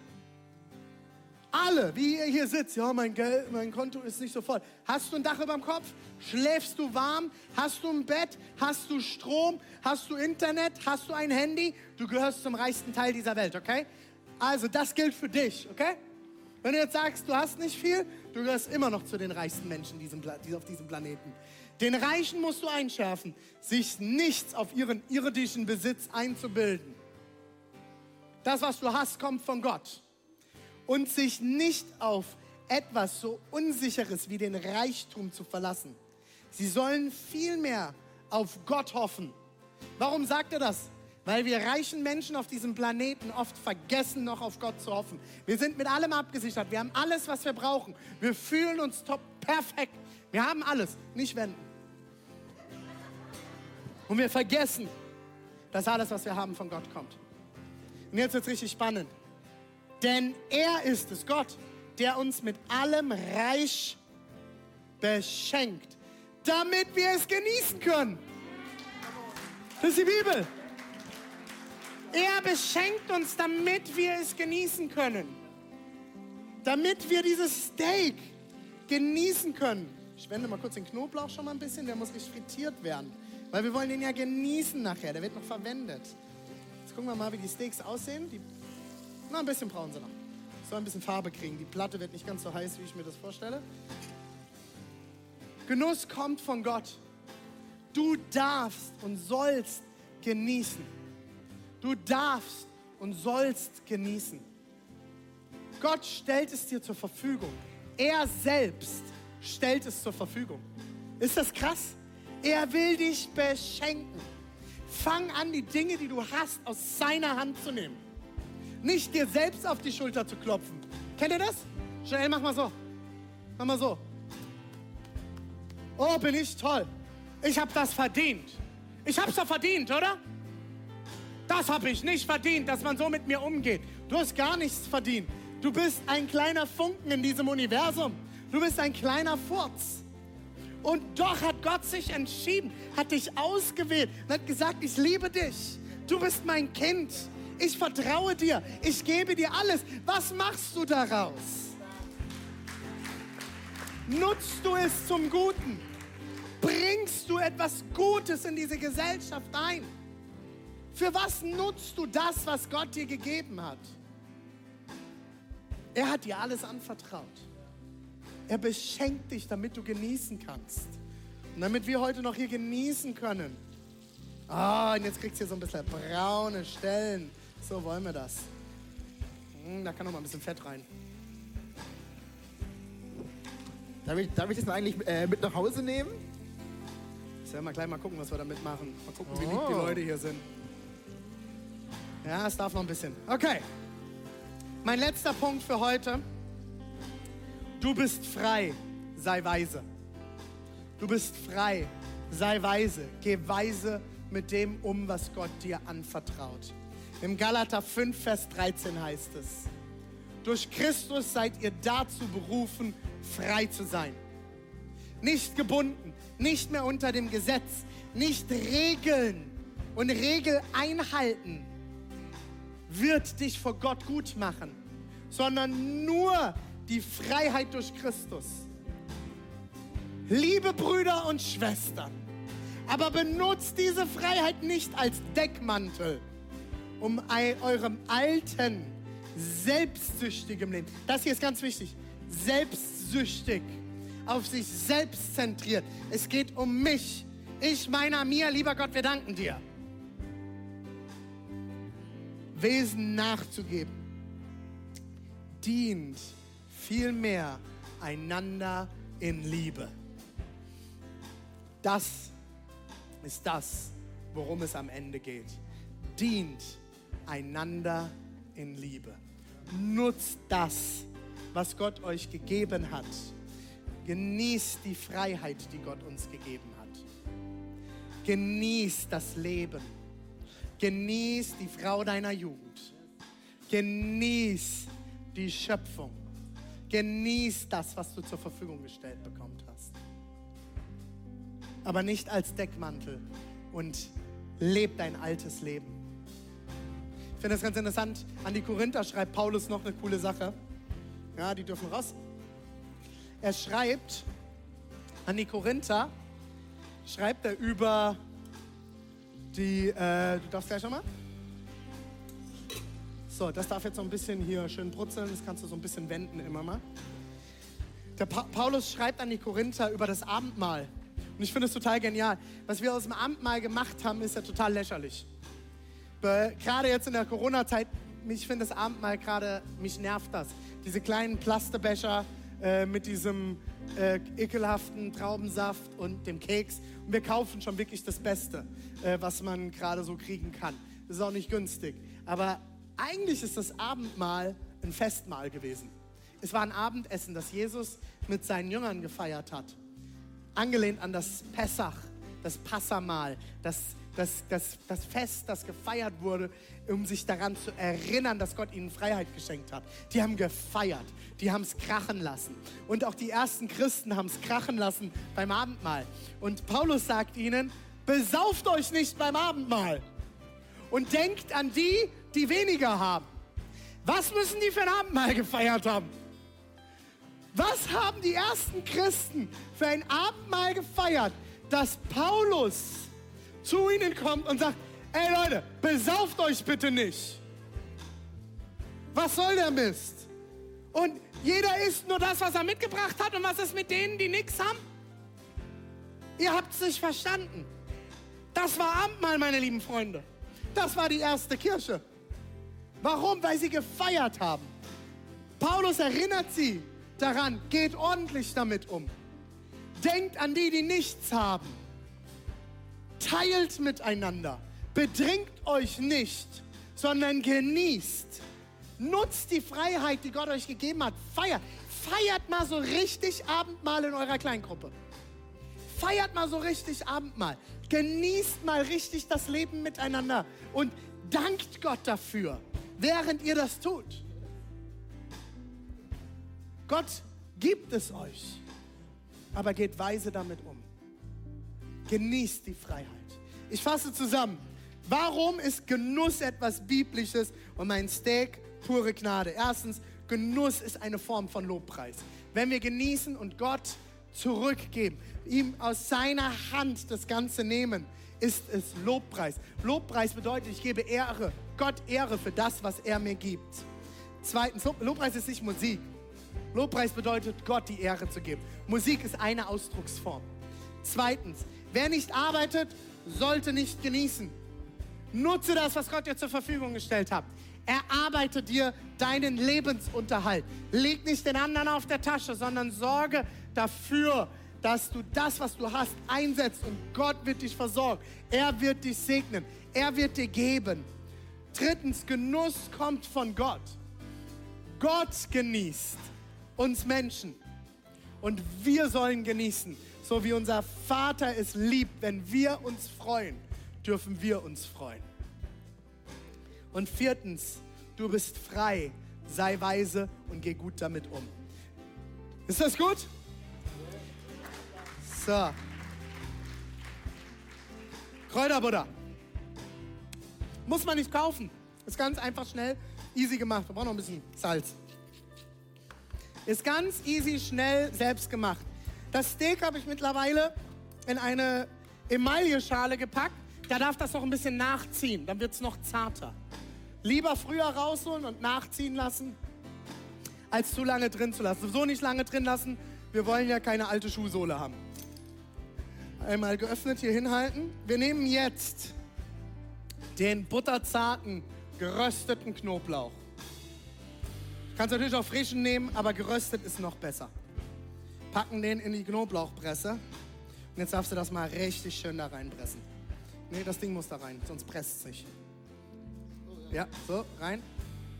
Alle, wie ihr hier sitzt, ja, mein Geld, mein Konto ist nicht so voll. Hast du ein Dach über dem Kopf? Schläfst du warm? Hast du ein Bett? Hast du Strom? Hast du Internet? Hast du ein Handy? Du gehörst zum reichsten Teil dieser Welt, okay? Also, das gilt für dich, okay? Wenn du jetzt sagst, du hast nicht viel, du gehörst immer noch zu den reichsten Menschen auf diesem Planeten. Den Reichen musst du einschärfen, sich nichts auf ihren irdischen Besitz einzubilden. Das, was du hast, kommt von Gott und sich nicht auf etwas so Unsicheres wie den Reichtum zu verlassen. Sie sollen vielmehr auf Gott hoffen. Warum sagt er das? Weil wir reichen Menschen auf diesem Planeten oft vergessen, noch auf Gott zu hoffen. Wir sind mit allem abgesichert. Wir haben alles, was wir brauchen. Wir fühlen uns top perfekt. Wir haben alles. Nicht wenden. Und wir vergessen, dass alles, was wir haben, von Gott kommt. Und jetzt wird es richtig spannend. Denn er ist es, Gott, der uns mit allem reich beschenkt, damit wir es genießen können. Das ist die Bibel. Er beschenkt uns, damit wir es genießen können. Damit wir dieses Steak genießen können. Ich wende mal kurz den Knoblauch schon mal ein bisschen, der muss richtig frittiert werden. Weil wir wollen den ja genießen nachher, der wird noch verwendet. Jetzt gucken wir mal, wie die Steaks aussehen. Die na, ein bisschen brauchen sie noch. Soll ein bisschen Farbe kriegen. Die Platte wird nicht ganz so heiß, wie ich mir das vorstelle. Genuss kommt von Gott. Du darfst und sollst genießen. Du darfst und sollst genießen. Gott stellt es dir zur Verfügung. Er selbst stellt es zur Verfügung. Ist das krass? Er will dich beschenken. Fang an, die Dinge, die du hast, aus seiner Hand zu nehmen. Nicht dir selbst auf die Schulter zu klopfen. Kennt ihr das? Joel, mach mal so. Mach mal so. Oh, bin ich toll. Ich habe das verdient. Ich habe es doch verdient, oder? Das habe ich nicht verdient, dass man so mit mir umgeht. Du hast gar nichts verdient. Du bist ein kleiner Funken in diesem Universum. Du bist ein kleiner Furz. Und doch hat Gott sich entschieden, hat dich ausgewählt und hat gesagt, ich liebe dich. Du bist mein Kind. Ich vertraue dir. Ich gebe dir alles. Was machst du daraus? Nutzt du es zum Guten? Bringst du etwas Gutes in diese Gesellschaft ein? Für was nutzt du das, was Gott dir gegeben hat? Er hat dir alles anvertraut. Er beschenkt dich, damit du genießen kannst. Und damit wir heute noch hier genießen können. Ah, und jetzt kriegst du hier so ein bisschen braune Stellen. So wollen wir das. Hm, da kann noch mal ein bisschen Fett rein. Darf ich, darf ich das mal eigentlich äh, mit nach Hause nehmen? Jetzt werden wir gleich mal gucken, was wir damit machen. Mal gucken, wie lieb Oh. die Leute hier sind. Ja, es darf noch ein bisschen. Okay. Mein letzter Punkt für heute. Du bist frei, sei weise. Du bist frei, sei weise. Geh weise mit dem um, was Gott dir anvertraut. Im Galater 5, Vers 13 heißt es, durch Christus seid ihr dazu berufen, frei zu sein nicht gebunden, nicht mehr unter dem Gesetz, nicht Regeln und Regel einhalten wird dich vor Gott gut machen, sondern nur die Freiheit durch Christus. Liebe Brüder und Schwestern, aber benutzt diese Freiheit nicht als Deckmantel, um eurem alten, selbstsüchtigen Leben, das hier ist ganz wichtig, selbstsüchtig, auf sich selbst zentriert. Es geht um mich. Ich, meiner, mir, lieber Gott, wir danken dir. Wesen nachzugeben, dient vielmehr einander in Liebe. Das ist das, worum es am Ende geht. Dient einander in Liebe. Nutzt das, was Gott euch gegeben hat. Genießt die Freiheit, die Gott uns gegeben hat. Genießt das Leben. Genieß die Frau deiner Jugend. Genieß die Schöpfung. Genieß das, was du zur Verfügung gestellt bekommen hast. Aber nicht als Deckmantel und leb dein altes Leben. Ich finde das ganz interessant. An die Korinther schreibt Paulus noch eine coole Sache. Ja, die dürfen raus. Er schreibt an die Korinther, schreibt er über die, äh, du darfst gleich schon mal? So, das darf jetzt so ein bisschen hier schön brutzeln, das kannst du so ein bisschen wenden immer mal. Der pa Paulus schreibt an die Korinther über das Abendmahl. Und ich finde es total genial. Was wir aus dem Abendmahl gemacht haben, ist ja total lächerlich. Gerade jetzt in der Corona-Zeit, ich finde das Abendmahl gerade, mich nervt das. Diese kleinen Plastebecher äh, mit diesem äh, ekelhaften Traubensaft und dem Keks. Und wir kaufen schon wirklich das Beste, äh, was man gerade so kriegen kann. Das ist auch nicht günstig. Aber eigentlich ist das Abendmahl ein Festmahl gewesen. Es war ein Abendessen, das Jesus mit seinen Jüngern gefeiert hat angelehnt an das Pessach, das Passamal, das, das, das, das Fest, das gefeiert wurde, um sich daran zu erinnern, dass Gott ihnen Freiheit geschenkt hat. Die haben gefeiert, die haben es krachen lassen. Und auch die ersten Christen haben es krachen lassen beim Abendmahl. Und Paulus sagt ihnen, besauft euch nicht beim Abendmahl und denkt an die, die weniger haben. Was müssen die für ein Abendmahl gefeiert haben? Was haben die ersten Christen für ein Abendmahl gefeiert, dass Paulus zu ihnen kommt und sagt, ey Leute, besauft euch bitte nicht. Was soll der Mist? Und jeder isst nur das, was er mitgebracht hat und was ist mit denen, die nichts haben? Ihr habt es nicht verstanden. Das war Abendmahl, meine lieben Freunde. Das war die erste Kirche. Warum? Weil sie gefeiert haben. Paulus erinnert sie daran, geht ordentlich damit um. Denkt an die, die nichts haben. Teilt miteinander. Bedrängt euch nicht, sondern genießt. Nutzt die Freiheit, die Gott euch gegeben hat. Feiert. Feiert mal so richtig Abendmahl in eurer Kleingruppe. Feiert mal so richtig Abendmahl. Genießt mal richtig das Leben miteinander. Und dankt Gott dafür, während ihr das tut. Gott gibt es euch, aber geht weise damit um. Genießt die Freiheit. Ich fasse zusammen. Warum ist Genuss etwas Biblisches und mein Steak pure Gnade? Erstens, Genuss ist eine Form von Lobpreis. Wenn wir genießen und Gott zurückgeben, ihm aus seiner Hand das Ganze nehmen, ist es Lobpreis. Lobpreis bedeutet, ich gebe Ehre, Gott Ehre für das, was er mir gibt. Zweitens, Lob- Lobpreis ist nicht Musik. Lobpreis bedeutet, Gott die Ehre zu geben. Musik ist eine Ausdrucksform. Zweitens, wer nicht arbeitet, sollte nicht genießen. Nutze das, was Gott dir zur Verfügung gestellt hat. Erarbeite dir deinen Lebensunterhalt. Leg nicht den anderen auf der Tasche, sondern sorge dafür, dass du das, was du hast, einsetzt und Gott wird dich versorgen. Er wird dich segnen. Er wird dir geben. Drittens, Genuss kommt von Gott. Gott genießt uns Menschen und wir sollen genießen, so wie unser Vater es liebt. Wenn wir uns freuen, dürfen wir uns freuen. Und viertens, du bist frei, sei weise und geh gut damit um. Ist das gut? So. Kräuterbutter. Muss man nicht kaufen. Ist ganz einfach schnell, easy gemacht. Wir brauchen noch ein bisschen Salz. Ist ganz easy, schnell, selbst gemacht. Das Steak habe ich mittlerweile in eine Emailleschale gepackt. Da darf das noch ein bisschen nachziehen, dann wird es noch zarter. Lieber früher rausholen und nachziehen lassen, als zu lange drin zu lassen. So nicht lange drin lassen, wir wollen ja keine alte Schuhsohle haben. Einmal geöffnet hier hinhalten. Wir nehmen jetzt den butterzarten, gerösteten Knoblauch. Kannst natürlich auch frischen nehmen, aber geröstet ist noch besser. Packen den in die Knoblauchpresse. Und jetzt darfst du das mal richtig schön da reinpressen. Nee, das Ding muss da rein, sonst presst es sich. Ja, so, rein.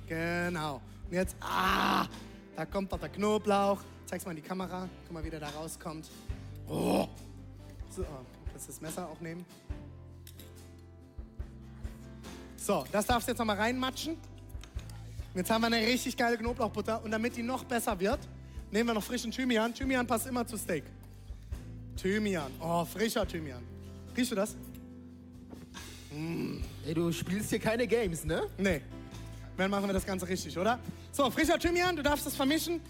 Genau. Und jetzt, ah, da kommt doch der Knoblauch. Zeig's mal in die Kamera. Guck mal, wie der da rauskommt. Oh. So, kannst das Messer auch nehmen. So, das darfst du jetzt nochmal reinmatschen. Und jetzt haben wir eine richtig geile Knoblauchbutter. Und damit die noch besser wird, nehmen wir noch frischen Thymian. Thymian passt immer zu Steak. Thymian. Oh, frischer Thymian. Riechst du das? Ey, du spielst hier keine Games, ne? Nee. Dann machen wir das Ganze richtig, oder? So, frischer Thymian, du darfst das vermischen.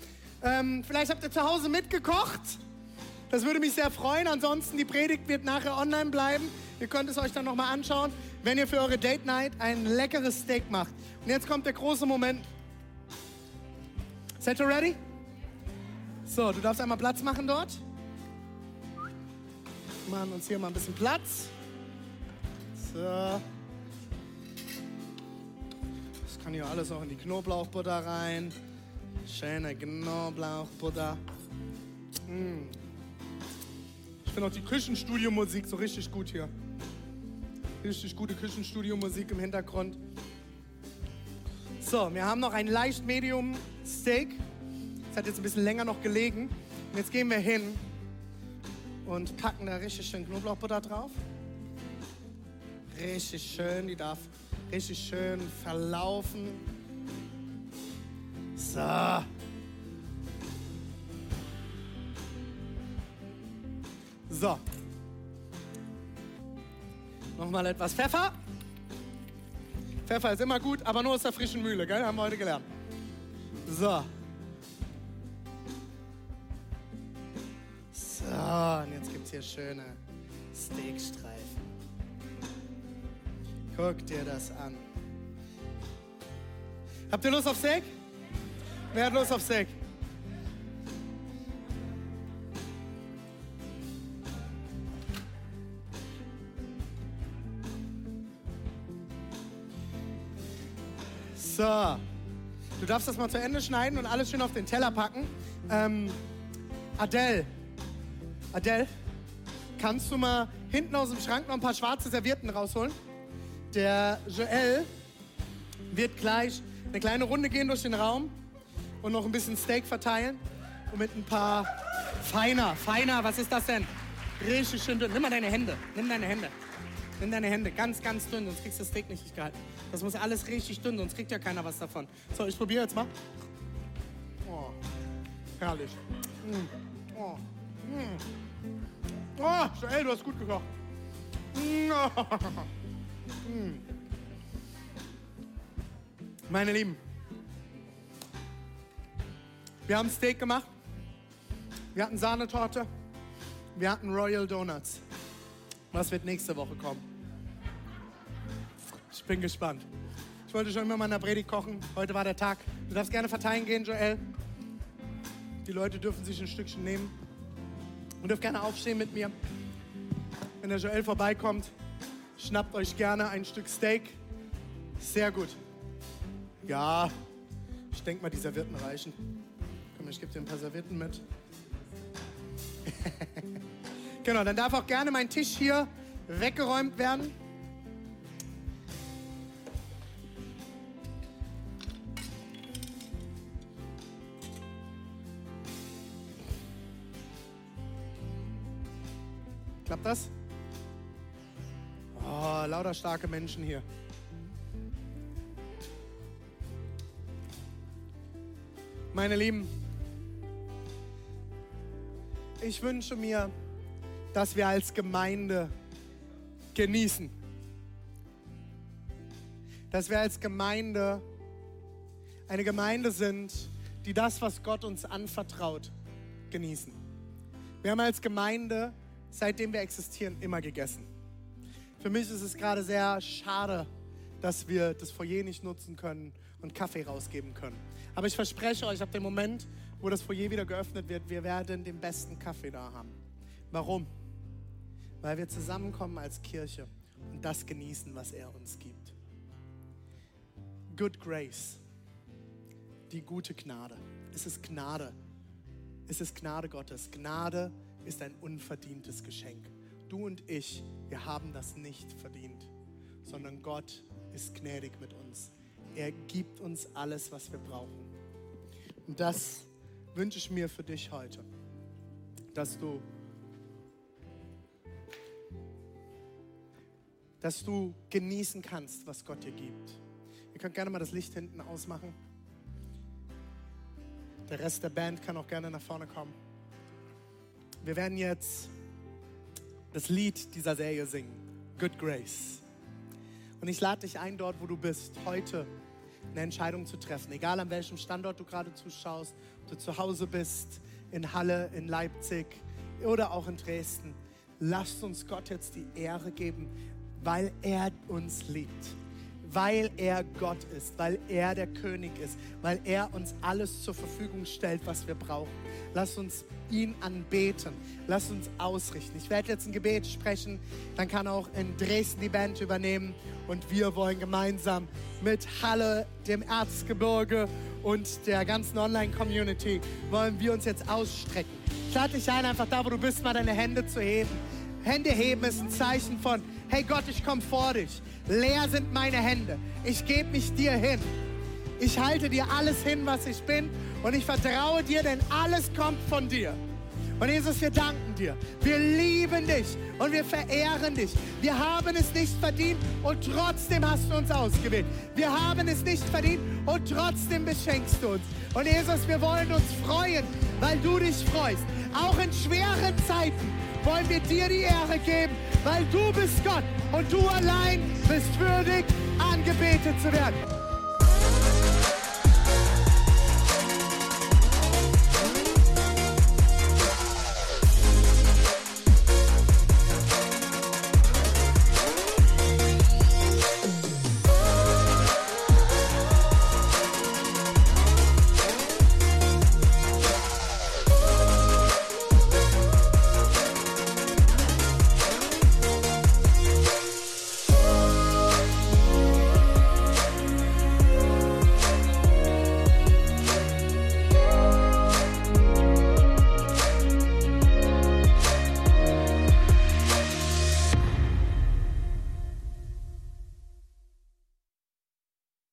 Ähm, vielleicht habt ihr zu Hause mitgekocht. Das würde mich sehr freuen. Ansonsten, die Predigt wird nachher online bleiben. Ihr könnt es euch dann nochmal anschauen, wenn ihr für eure Date Night ein leckeres Steak macht. Und jetzt kommt der große Moment. Seid ihr ready? So, du darfst einmal Platz machen dort. Machen uns hier mal ein bisschen Platz. So. Das kann hier alles auch in die Knoblauchbutter rein. Schöne Knoblauchbutter. Mm. Ich finde auch die Küchenstudio-Musik so richtig gut hier. Richtig gute Küchenstudio-Musik im Hintergrund. So, wir haben noch ein leicht Medium Steak. Hat jetzt ein bisschen länger noch gelegen. Und jetzt gehen wir hin und packen da richtig schön Knoblauchbutter drauf. Richtig schön, die darf richtig schön verlaufen. So. So. Nochmal etwas Pfeffer. Pfeffer ist immer gut, aber nur aus der frischen Mühle, gell? Haben wir heute gelernt. So. So, und jetzt gibt es hier schöne Steakstreifen. Guck dir das an. Habt ihr Lust auf Steak? Wer hat Lust auf Steak? So. Du darfst das mal zu Ende schneiden und alles schön auf den Teller packen. Ähm, Adele. Adele, kannst du mal hinten aus dem Schrank noch ein paar schwarze Servietten rausholen? Der Joel wird gleich eine kleine Runde gehen durch den Raum und noch ein bisschen Steak verteilen und mit ein paar feiner, feiner, was ist das denn? Richtig schön dünn. Nimm mal deine Hände, nimm deine Hände. Nimm deine Hände, ganz, ganz dünn, sonst kriegst du das Steak nicht gehalten. Das muss alles richtig dünn, sonst kriegt ja keiner was davon. So, ich probiere jetzt mal. Oh, herrlich. Mm. Oh. Mm. Oh, Joel, du hast gut gekocht. Mm. Meine Lieben, wir haben Steak gemacht, wir hatten Sahnetorte, wir hatten Royal Donuts. Was wird nächste Woche kommen? Ich bin gespannt. Ich wollte schon immer mal in der Predigt kochen. Heute war der Tag. Du darfst gerne verteilen gehen, Joel. Die Leute dürfen sich ein Stückchen nehmen. Und dürft gerne aufstehen mit mir. Wenn der Joel vorbeikommt, schnappt euch gerne ein Stück Steak. Sehr gut. Ja, ich denke mal, die Servietten reichen. Komm, ich gebe dir ein paar Servietten mit. genau, dann darf auch gerne mein Tisch hier weggeräumt werden. Klappt das? Oh, lauter starke Menschen hier. Meine Lieben, ich wünsche mir, dass wir als Gemeinde genießen. Dass wir als Gemeinde eine Gemeinde sind, die das, was Gott uns anvertraut, genießen. Wir haben als Gemeinde, seitdem wir existieren, immer gegessen. Für mich ist es gerade sehr schade, dass wir das Foyer nicht nutzen können und Kaffee rausgeben können. Aber ich verspreche euch, ab dem Moment, wo das Foyer wieder geöffnet wird, wir werden den besten Kaffee da haben. Warum? Weil wir zusammenkommen als Kirche und das genießen, was er uns gibt. Good Grace, die gute Gnade. Es ist Gnade. Es ist Gnade Gottes. Gnade ist ein unverdientes Geschenk. Du und ich, wir haben das nicht verdient, sondern Gott ist gnädig mit uns. Er gibt uns alles, was wir brauchen. Und das wünsche ich mir für dich heute, dass du, dass du genießen kannst, was Gott dir gibt. Ihr könnt gerne mal das Licht hinten ausmachen. Der Rest der Band kann auch gerne nach vorne kommen. Wir werden jetzt das Lied dieser Serie singen, Good Grace. Und ich lade dich ein, dort, wo du bist, heute eine Entscheidung zu treffen. Egal an welchem Standort du gerade zuschaust, ob du zu Hause bist, in Halle, in Leipzig oder auch in Dresden. Lasst uns Gott jetzt die Ehre geben, weil er uns liebt weil er Gott ist, weil er der König ist, weil er uns alles zur Verfügung stellt, was wir brauchen. Lass uns ihn anbeten, lass uns ausrichten. Ich werde jetzt ein Gebet sprechen, dann kann auch in Dresden die Band übernehmen und wir wollen gemeinsam mit Halle, dem Erzgebirge und der ganzen Online-Community, wollen wir uns jetzt ausstrecken. Lade dich ein, einfach da, wo du bist, mal deine Hände zu heben. Hände heben ist ein Zeichen von, hey Gott, ich komme vor dich. Leer sind meine Hände. Ich gebe mich dir hin. Ich halte dir alles hin, was ich bin. Und ich vertraue dir, denn alles kommt von dir. Und Jesus, wir danken dir. Wir lieben dich und wir verehren dich. Wir haben es nicht verdient und trotzdem hast du uns ausgewählt. Wir haben es nicht verdient und trotzdem beschenkst du uns. Und Jesus, wir wollen uns freuen, weil du dich freust. Auch in schweren Zeiten wollen wir dir die Ehre geben, weil du bist Gott und du allein bist würdig, angebetet zu werden.